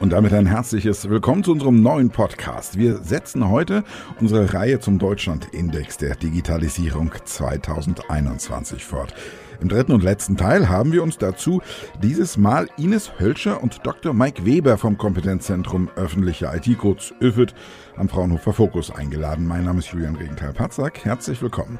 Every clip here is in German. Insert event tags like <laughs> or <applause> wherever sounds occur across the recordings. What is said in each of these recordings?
Und damit ein herzliches Willkommen zu unserem neuen Podcast. Wir setzen heute unsere Reihe zum Deutschland-Index der Digitalisierung 2021 fort. Im dritten und letzten Teil haben wir uns dazu dieses Mal Ines Hölscher und Dr. Mike Weber vom Kompetenzzentrum Öffentliche IT, kurz ÖFIT, am Fraunhofer Fokus eingeladen. Mein Name ist Julian Regenthal-Patzak. Herzlich willkommen.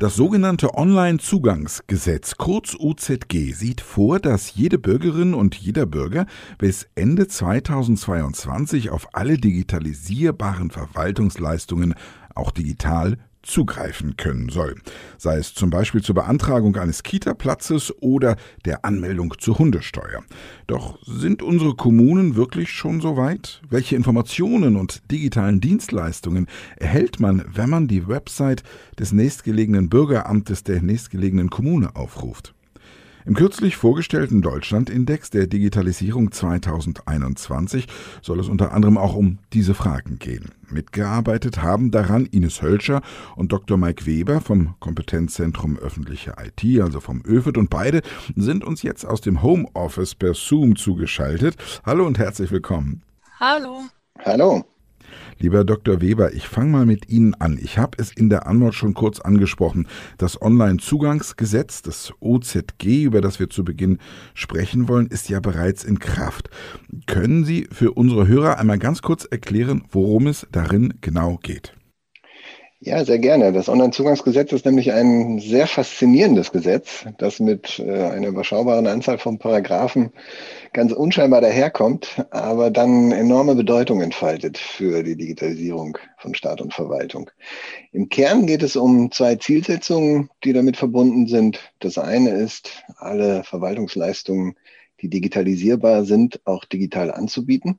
Das sogenannte Online-Zugangsgesetz, kurz UZG, sieht vor, dass jede Bürgerin und jeder Bürger bis Ende 2022 auf alle digitalisierbaren Verwaltungsleistungen auch digital zugreifen können soll, sei es zum Beispiel zur Beantragung eines Kita-Platzes oder der Anmeldung zur Hundesteuer. Doch sind unsere Kommunen wirklich schon so weit? Welche Informationen und digitalen Dienstleistungen erhält man, wenn man die Website des nächstgelegenen Bürgeramtes der nächstgelegenen Kommune aufruft? Im kürzlich vorgestellten Deutschlandindex der Digitalisierung 2021 soll es unter anderem auch um diese Fragen gehen. Mitgearbeitet haben daran Ines Hölscher und Dr. Mike Weber vom Kompetenzzentrum öffentliche IT, also vom ÖFIT, und beide sind uns jetzt aus dem Homeoffice per Zoom zugeschaltet. Hallo und herzlich willkommen. Hallo. Hallo. Lieber Dr. Weber, ich fange mal mit Ihnen an. Ich habe es in der Antwort schon kurz angesprochen. Das Online-Zugangsgesetz, das OZG, über das wir zu Beginn sprechen wollen, ist ja bereits in Kraft. Können Sie für unsere Hörer einmal ganz kurz erklären, worum es darin genau geht? Ja, sehr gerne. Das Onlinezugangsgesetz ist nämlich ein sehr faszinierendes Gesetz, das mit äh, einer überschaubaren Anzahl von Paragraphen ganz unscheinbar daherkommt, aber dann enorme Bedeutung entfaltet für die Digitalisierung von Staat und Verwaltung. Im Kern geht es um zwei Zielsetzungen, die damit verbunden sind. Das eine ist, alle Verwaltungsleistungen, die digitalisierbar sind, auch digital anzubieten.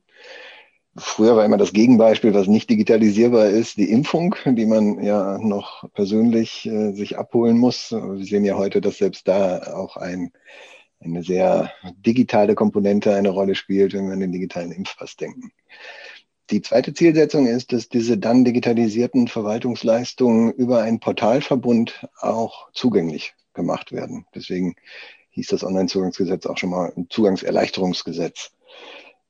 Früher war immer das Gegenbeispiel, was nicht digitalisierbar ist, die Impfung, die man ja noch persönlich äh, sich abholen muss. Wir sehen ja heute, dass selbst da auch ein, eine sehr digitale Komponente eine Rolle spielt, wenn wir an den digitalen Impfpass denken. Die zweite Zielsetzung ist, dass diese dann digitalisierten Verwaltungsleistungen über einen Portalverbund auch zugänglich gemacht werden. Deswegen hieß das Onlinezugangsgesetz auch schon mal ein Zugangserleichterungsgesetz.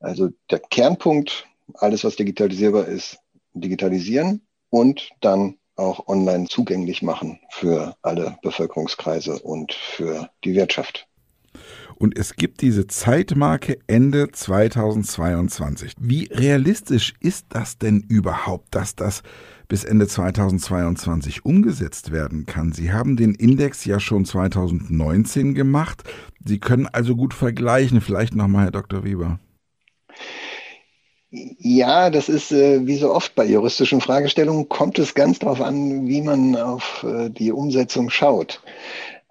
Also der Kernpunkt alles, was digitalisierbar ist, digitalisieren und dann auch online zugänglich machen für alle Bevölkerungskreise und für die Wirtschaft. Und es gibt diese Zeitmarke Ende 2022. Wie realistisch ist das denn überhaupt, dass das bis Ende 2022 umgesetzt werden kann? Sie haben den Index ja schon 2019 gemacht. Sie können also gut vergleichen. Vielleicht nochmal, Herr Dr. Weber. Ja, das ist äh, wie so oft bei juristischen Fragestellungen, kommt es ganz darauf an, wie man auf äh, die Umsetzung schaut.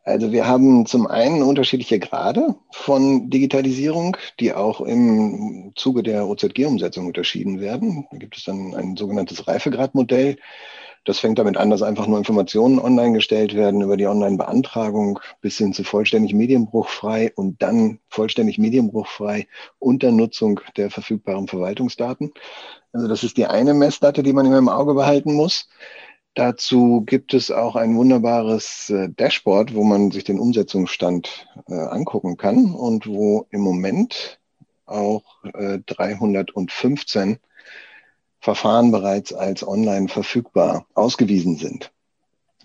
Also wir haben zum einen unterschiedliche Grade von Digitalisierung, die auch im Zuge der OZG-Umsetzung unterschieden werden. Da gibt es dann ein sogenanntes Reifegradmodell. Das fängt damit an, dass einfach nur Informationen online gestellt werden über die Online-Beantragung bis hin zu vollständig medienbruchfrei und dann vollständig medienbruchfrei unter Nutzung der verfügbaren Verwaltungsdaten. Also das ist die eine Messdate, die man immer im Auge behalten muss. Dazu gibt es auch ein wunderbares äh, Dashboard, wo man sich den Umsetzungsstand äh, angucken kann und wo im Moment auch äh, 315 Verfahren bereits als online verfügbar ausgewiesen sind.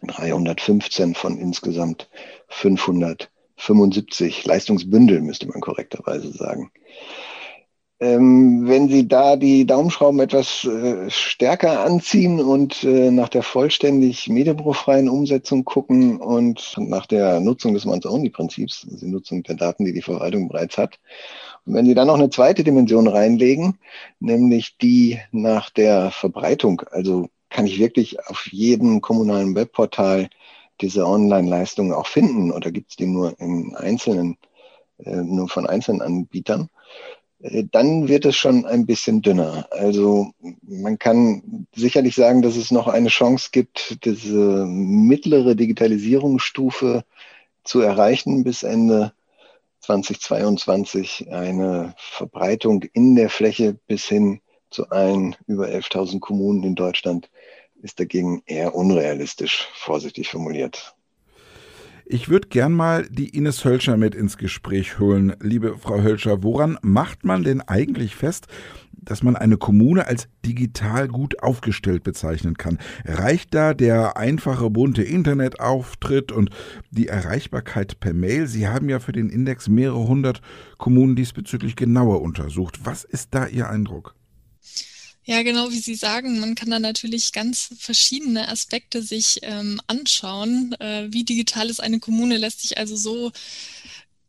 315 von insgesamt 575 Leistungsbündel, müsste man korrekterweise sagen. Ähm, wenn Sie da die Daumenschrauben etwas äh, stärker anziehen und äh, nach der vollständig medienbruchfreien Umsetzung gucken und nach der Nutzung des Once-Only-Prinzips, also die Nutzung der Daten, die die Verwaltung bereits hat, und wenn Sie dann noch eine zweite Dimension reinlegen, nämlich die nach der Verbreitung, also kann ich wirklich auf jedem kommunalen Webportal diese Online-Leistungen auch finden oder gibt es die nur in einzelnen, äh, nur von einzelnen Anbietern, äh, dann wird es schon ein bisschen dünner. Also man kann sicherlich sagen, dass es noch eine Chance gibt, diese mittlere Digitalisierungsstufe zu erreichen bis Ende 2022 eine Verbreitung in der Fläche bis hin zu allen über 11.000 Kommunen in Deutschland ist dagegen eher unrealistisch, vorsichtig formuliert. Ich würde gern mal die Ines Hölscher mit ins Gespräch holen. Liebe Frau Hölscher, woran macht man denn eigentlich fest, dass man eine Kommune als digital gut aufgestellt bezeichnen kann. Reicht da der einfache bunte Internetauftritt und die Erreichbarkeit per Mail? Sie haben ja für den Index mehrere hundert Kommunen diesbezüglich genauer untersucht. Was ist da Ihr Eindruck? Ja, genau wie Sie sagen, man kann da natürlich ganz verschiedene Aspekte sich ähm, anschauen. Äh, wie digital ist eine Kommune, lässt sich also so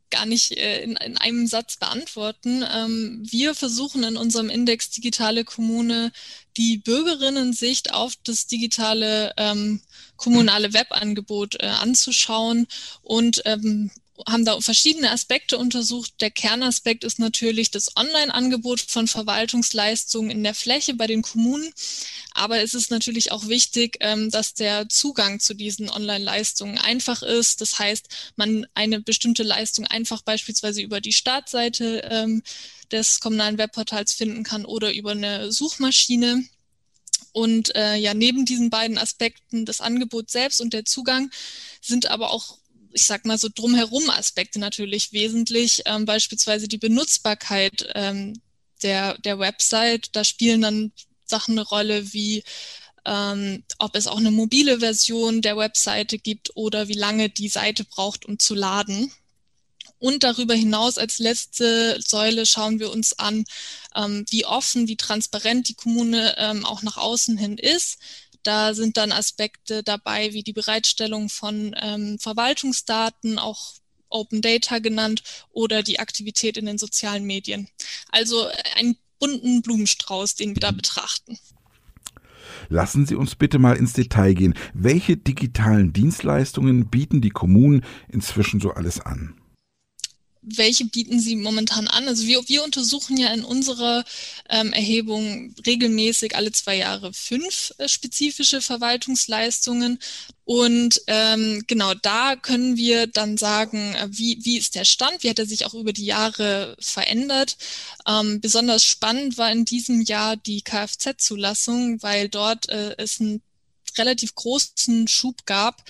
gar nicht äh, in, in, einem Satz beantworten. Ähm, wir versuchen in unserem Index Digitale Kommune die Bürgerinnen-Sicht auf das digitale ähm, kommunale Webangebot äh, anzuschauen und ähm, haben da verschiedene Aspekte untersucht. Der Kernaspekt ist natürlich das Online-Angebot von Verwaltungsleistungen in der Fläche bei den Kommunen. Aber es ist natürlich auch wichtig, ähm, dass der Zugang zu diesen Online-Leistungen einfach ist. Das heißt, man eine bestimmte Leistung einfach beispielsweise über die Startseite ähm, des kommunalen Webportals finden kann oder über eine Suchmaschine. Und äh, ja, neben diesen beiden Aspekten, das Angebot selbst und der Zugang, sind aber auch ich sag mal so drumherum Aspekte natürlich wesentlich, ähm, beispielsweise die Benutzbarkeit ähm, der, der Website. Da spielen dann Sachen eine Rolle wie ähm, ob es auch eine mobile Version der Webseite gibt oder wie lange die Seite braucht, um zu laden. Und darüber hinaus als letzte Säule schauen wir uns an, ähm, wie offen, wie transparent die Kommune ähm, auch nach außen hin ist. Da sind dann Aspekte dabei wie die Bereitstellung von ähm, Verwaltungsdaten, auch Open Data genannt, oder die Aktivität in den sozialen Medien. Also einen bunten Blumenstrauß, den wir da betrachten. Lassen Sie uns bitte mal ins Detail gehen. Welche digitalen Dienstleistungen bieten die Kommunen inzwischen so alles an? Welche bieten Sie momentan an? Also wir, wir untersuchen ja in unserer ähm, Erhebung regelmäßig alle zwei Jahre fünf äh, spezifische Verwaltungsleistungen. Und ähm, genau da können wir dann sagen, äh, wie, wie ist der Stand, wie hat er sich auch über die Jahre verändert. Ähm, besonders spannend war in diesem Jahr die Kfz-Zulassung, weil dort äh, es einen relativ großen Schub gab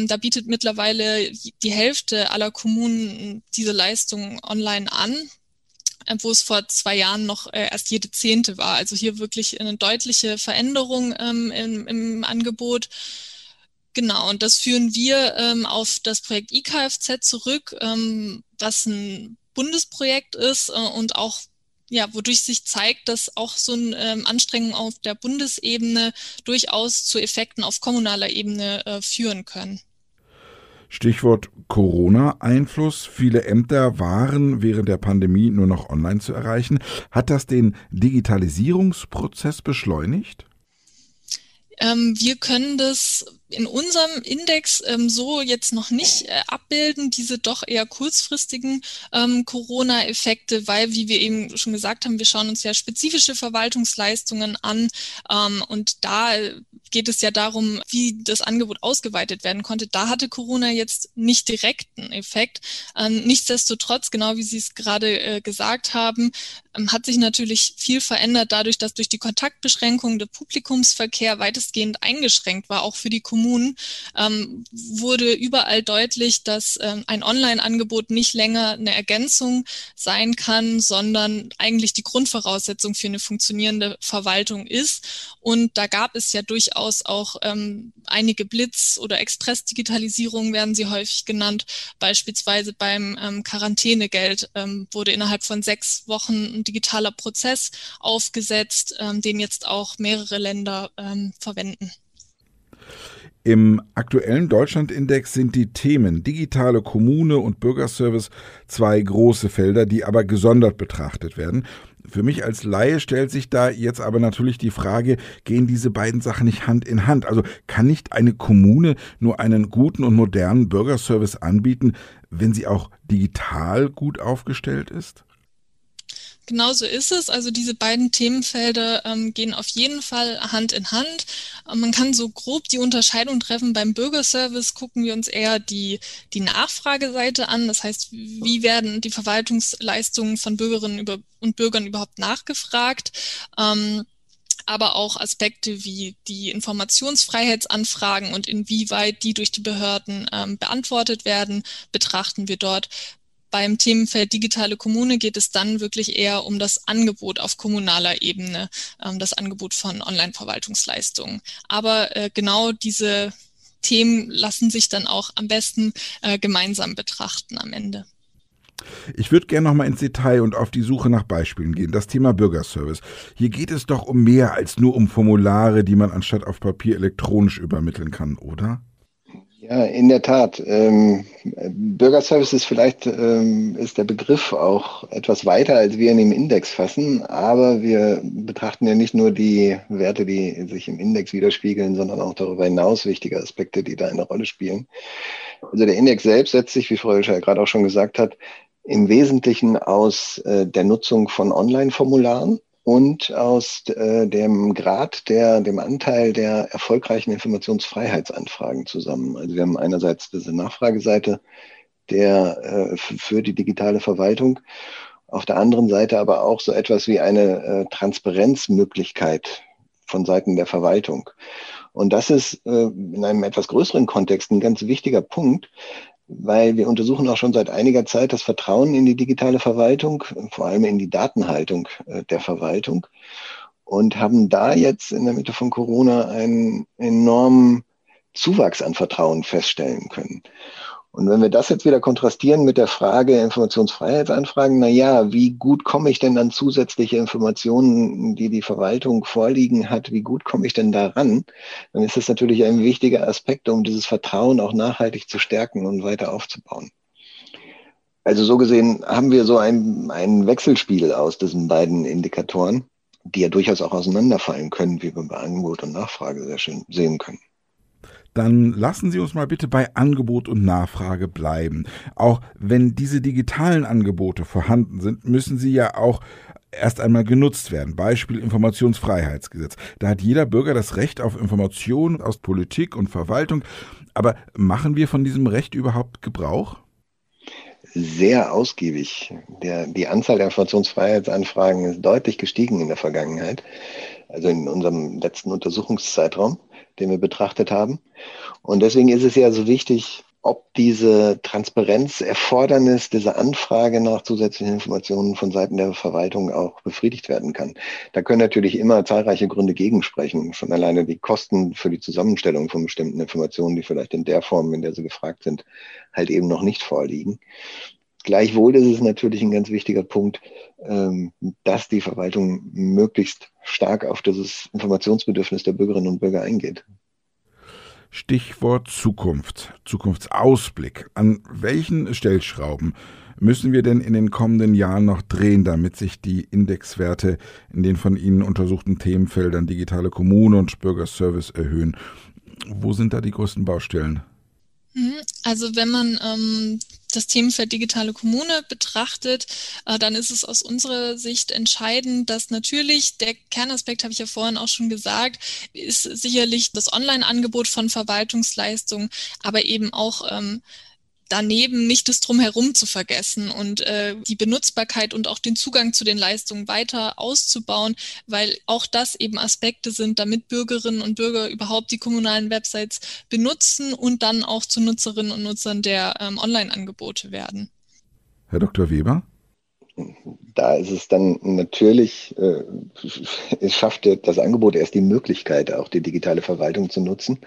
da bietet mittlerweile die Hälfte aller Kommunen diese Leistung online an, äh, wo es vor zwei Jahren noch äh, erst jede zehnte war. Also hier wirklich eine deutliche Veränderung ähm, im, im, Angebot. Genau, und das führen wir ähm, auf das Projekt IKFZ zurück, ähm, was ein Bundesprojekt ist äh, und auch ja, wodurch sich zeigt, dass auch so eine ähm, Anstrengung auf der Bundesebene durchaus zu Effekten auf kommunaler Ebene äh, führen können. Stichwort Corona-Einfluss. Viele Ämter waren während der Pandemie nur noch online zu erreichen. Hat das den Digitalisierungsprozess beschleunigt? Ähm, wir können das in unserem Index ähm, so jetzt noch nicht äh, abbilden, diese doch eher kurzfristigen ähm, Corona-Effekte, weil, wie wir eben schon gesagt haben, wir schauen uns ja spezifische Verwaltungsleistungen an ähm, und da geht es ja darum, wie das Angebot ausgeweitet werden konnte. Da hatte Corona jetzt nicht direkten Effekt. Ähm, nichtsdestotrotz, genau wie Sie es gerade äh, gesagt haben, ähm, hat sich natürlich viel verändert dadurch, dass durch die Kontaktbeschränkung der Publikumsverkehr weitestgehend eingeschränkt war, auch für die Kommunen Kommunen ähm, wurde überall deutlich, dass ähm, ein Online-Angebot nicht länger eine Ergänzung sein kann, sondern eigentlich die Grundvoraussetzung für eine funktionierende Verwaltung ist. Und da gab es ja durchaus auch ähm, einige Blitz- oder Express-Digitalisierungen werden sie häufig genannt. Beispielsweise beim ähm, Quarantänegeld ähm, wurde innerhalb von sechs Wochen ein digitaler Prozess aufgesetzt, ähm, den jetzt auch mehrere Länder ähm, verwenden. Im aktuellen Deutschlandindex sind die Themen digitale Kommune und Bürgerservice zwei große Felder, die aber gesondert betrachtet werden. Für mich als Laie stellt sich da jetzt aber natürlich die Frage, gehen diese beiden Sachen nicht Hand in Hand? Also kann nicht eine Kommune nur einen guten und modernen Bürgerservice anbieten, wenn sie auch digital gut aufgestellt ist? Genau so ist es. Also diese beiden Themenfelder ähm, gehen auf jeden Fall Hand in Hand. Ähm, man kann so grob die Unterscheidung treffen. Beim Bürgerservice gucken wir uns eher die, die Nachfrageseite an. Das heißt, wie werden die Verwaltungsleistungen von Bürgerinnen und Bürgern überhaupt nachgefragt? Ähm, aber auch Aspekte wie die Informationsfreiheitsanfragen und inwieweit die durch die Behörden ähm, beantwortet werden, betrachten wir dort. Beim Themenfeld digitale Kommune geht es dann wirklich eher um das Angebot auf kommunaler Ebene, ähm, das Angebot von Online-Verwaltungsleistungen. Aber äh, genau diese Themen lassen sich dann auch am besten äh, gemeinsam betrachten am Ende. Ich würde gerne noch mal ins Detail und auf die Suche nach Beispielen gehen. Das Thema Bürgerservice. Hier geht es doch um mehr als nur um Formulare, die man anstatt auf Papier elektronisch übermitteln kann, oder? Ja, in der Tat. Ähm, Bürgerservice ist vielleicht ähm, ist der Begriff auch etwas weiter, als wir ihn im Index fassen. Aber wir betrachten ja nicht nur die Werte, die sich im Index widerspiegeln, sondern auch darüber hinaus wichtige Aspekte, die da eine Rolle spielen. Also der Index selbst setzt sich, wie Frau Hülscher gerade auch schon gesagt hat, im Wesentlichen aus äh, der Nutzung von Online-Formularen und aus äh, dem Grad der, dem Anteil der erfolgreichen Informationsfreiheitsanfragen zusammen. Also wir haben einerseits diese Nachfrageseite der, äh, für die digitale Verwaltung, auf der anderen Seite aber auch so etwas wie eine äh, Transparenzmöglichkeit von Seiten der Verwaltung. Und das ist äh, in einem etwas größeren Kontext ein ganz wichtiger Punkt, weil wir untersuchen auch schon seit einiger Zeit das Vertrauen in die digitale Verwaltung, vor allem in die Datenhaltung äh, der Verwaltung und haben da jetzt in der Mitte von Corona einen enormen Zuwachs an Vertrauen feststellen können. Und wenn wir das jetzt wieder kontrastieren mit der Frage Informationsfreiheitsanfragen, na ja, wie gut komme ich denn an zusätzliche Informationen, die die Verwaltung vorliegen hat, wie gut komme ich denn daran? Dann ist das natürlich ein wichtiger Aspekt, um dieses Vertrauen auch nachhaltig zu stärken und weiter aufzubauen. Also so gesehen haben wir so ein, ein Wechselspiel aus diesen beiden Indikatoren, die ja durchaus auch auseinanderfallen können, wie wir bei Angebot und Nachfrage sehr schön sehen können dann lassen Sie uns mal bitte bei Angebot und Nachfrage bleiben. Auch wenn diese digitalen Angebote vorhanden sind, müssen sie ja auch erst einmal genutzt werden. Beispiel Informationsfreiheitsgesetz. Da hat jeder Bürger das Recht auf Informationen aus Politik und Verwaltung. Aber machen wir von diesem Recht überhaupt Gebrauch? Sehr ausgiebig. Der, die Anzahl der Informationsfreiheitsanfragen ist deutlich gestiegen in der Vergangenheit, also in unserem letzten Untersuchungszeitraum den wir betrachtet haben. Und deswegen ist es ja so wichtig, ob diese Transparenzerfordernis, diese Anfrage nach zusätzlichen Informationen von Seiten der Verwaltung auch befriedigt werden kann. Da können natürlich immer zahlreiche Gründe gegensprechen. Schon alleine die Kosten für die Zusammenstellung von bestimmten Informationen, die vielleicht in der Form, in der sie gefragt sind, halt eben noch nicht vorliegen. Gleichwohl ist es natürlich ein ganz wichtiger Punkt, ähm, dass die Verwaltung möglichst stark auf dieses Informationsbedürfnis der Bürgerinnen und Bürger eingeht. Stichwort Zukunft, Zukunftsausblick. An welchen Stellschrauben müssen wir denn in den kommenden Jahren noch drehen, damit sich die Indexwerte in den von Ihnen untersuchten Themenfeldern digitale Kommune und Bürgerservice erhöhen? Wo sind da die größten Baustellen? Mhm. Also wenn man ähm, das Themenfeld digitale Kommune betrachtet, äh, dann ist es aus unserer Sicht entscheidend, dass natürlich der Kernaspekt, habe ich ja vorhin auch schon gesagt, ist sicherlich das Online-Angebot von Verwaltungsleistungen, aber eben auch ähm, daneben nicht das Drumherum zu vergessen und äh, die Benutzbarkeit und auch den Zugang zu den Leistungen weiter auszubauen, weil auch das eben Aspekte sind, damit Bürgerinnen und Bürger überhaupt die kommunalen Websites benutzen und dann auch zu Nutzerinnen und Nutzern der ähm, Online-Angebote werden. Herr Dr. Weber? Da ist es dann natürlich, äh, <laughs> es schafft das Angebot erst die Möglichkeit, auch die digitale Verwaltung zu nutzen.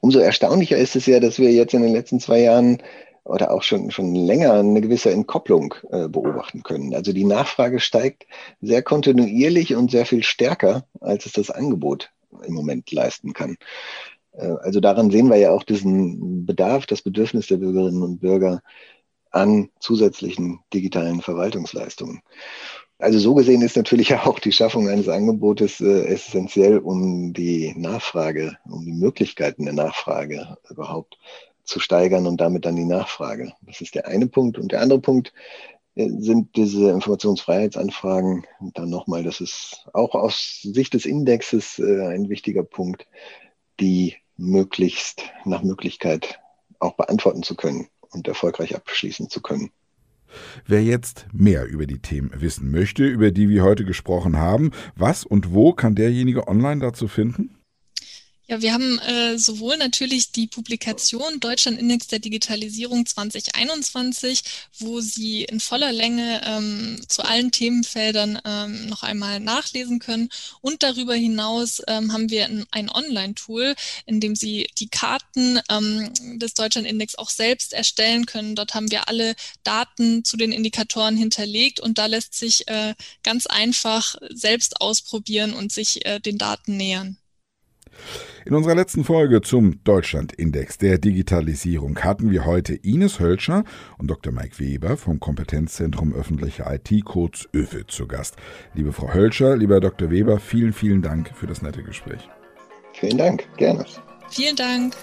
Umso erstaunlicher ist es ja, dass wir jetzt in den letzten zwei Jahren oder auch schon, schon länger eine gewisse Entkopplung äh, beobachten können. Also die Nachfrage steigt sehr kontinuierlich und sehr viel stärker, als es das Angebot im Moment leisten kann. Äh, also daran sehen wir ja auch diesen Bedarf, das Bedürfnis der Bürgerinnen und Bürger an zusätzlichen digitalen Verwaltungsleistungen. Also so gesehen ist natürlich <laughs> auch die Schaffung eines Angebotes äh, essentiell, um die Nachfrage, um die Möglichkeiten der Nachfrage überhaupt zu steigern und damit dann die Nachfrage. Das ist der eine Punkt. Und der andere Punkt äh, sind diese Informationsfreiheitsanfragen. Und dann nochmal, das ist auch aus Sicht des Indexes äh, ein wichtiger Punkt, die möglichst nach Möglichkeit auch beantworten zu können und erfolgreich abschließen zu können. Wer jetzt mehr über die Themen wissen möchte, über die wir heute gesprochen haben, was und wo kann derjenige online dazu finden? Ja, wir haben äh, sowohl natürlich die Publikation Deutschland Index der Digitalisierung 2021, wo Sie in voller Länge ähm, zu allen Themenfeldern ähm, noch einmal nachlesen können. Und darüber hinaus ähm, haben wir ein, Online-Tool, in dem Sie die Karten ähm, des Deutschland Index auch selbst erstellen können. Dort haben wir alle Daten zu den Indikatoren hinterlegt und da lässt sich äh, ganz einfach selbst ausprobieren und sich äh, den Daten nähern. In unserer letzten Folge zum Deutschlandindex der Digitalisierung hatten wir heute Ines Hölscher und Dr. Mike Weber vom Kompetenzzentrum öffentliche IT, kurz ÖFE, zu Gast. Liebe Frau Hölscher, lieber Dr. Weber, vielen, vielen Dank für das nette Gespräch. Vielen Dank, gerne. Vielen Dank.